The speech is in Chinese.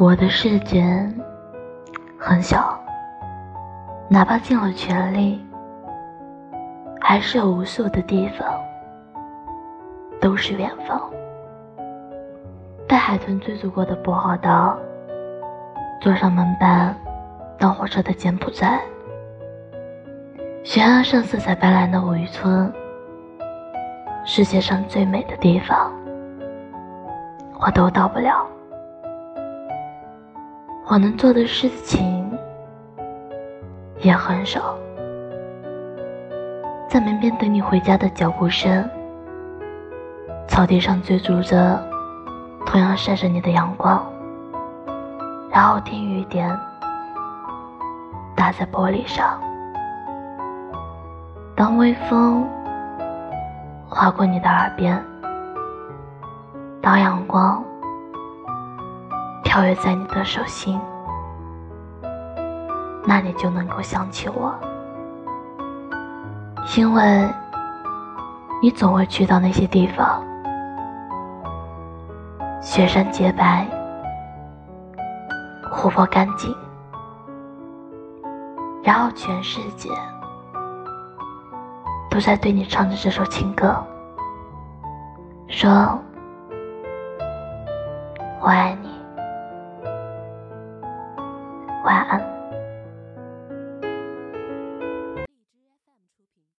我的世界很小，哪怕尽了全力，还是有无数的地方都是远方。被海豚追逐过的薄荷岛，坐上门板当火车的柬埔寨，悬崖上色彩斑斓的五渔村，世界上最美的地方，我都到不了。我能做的事情也很少，在门边等你回家的脚步声，草地上追逐着同样晒着你的阳光，然后听雨点打在玻璃上，当微风划过你的耳边，当阳光。跳跃在你的手心，那你就能够想起我，因为你总会去到那些地方，雪山洁白，湖泊干净，然后全世界都在对你唱着这首情歌，说我爱你。晚安。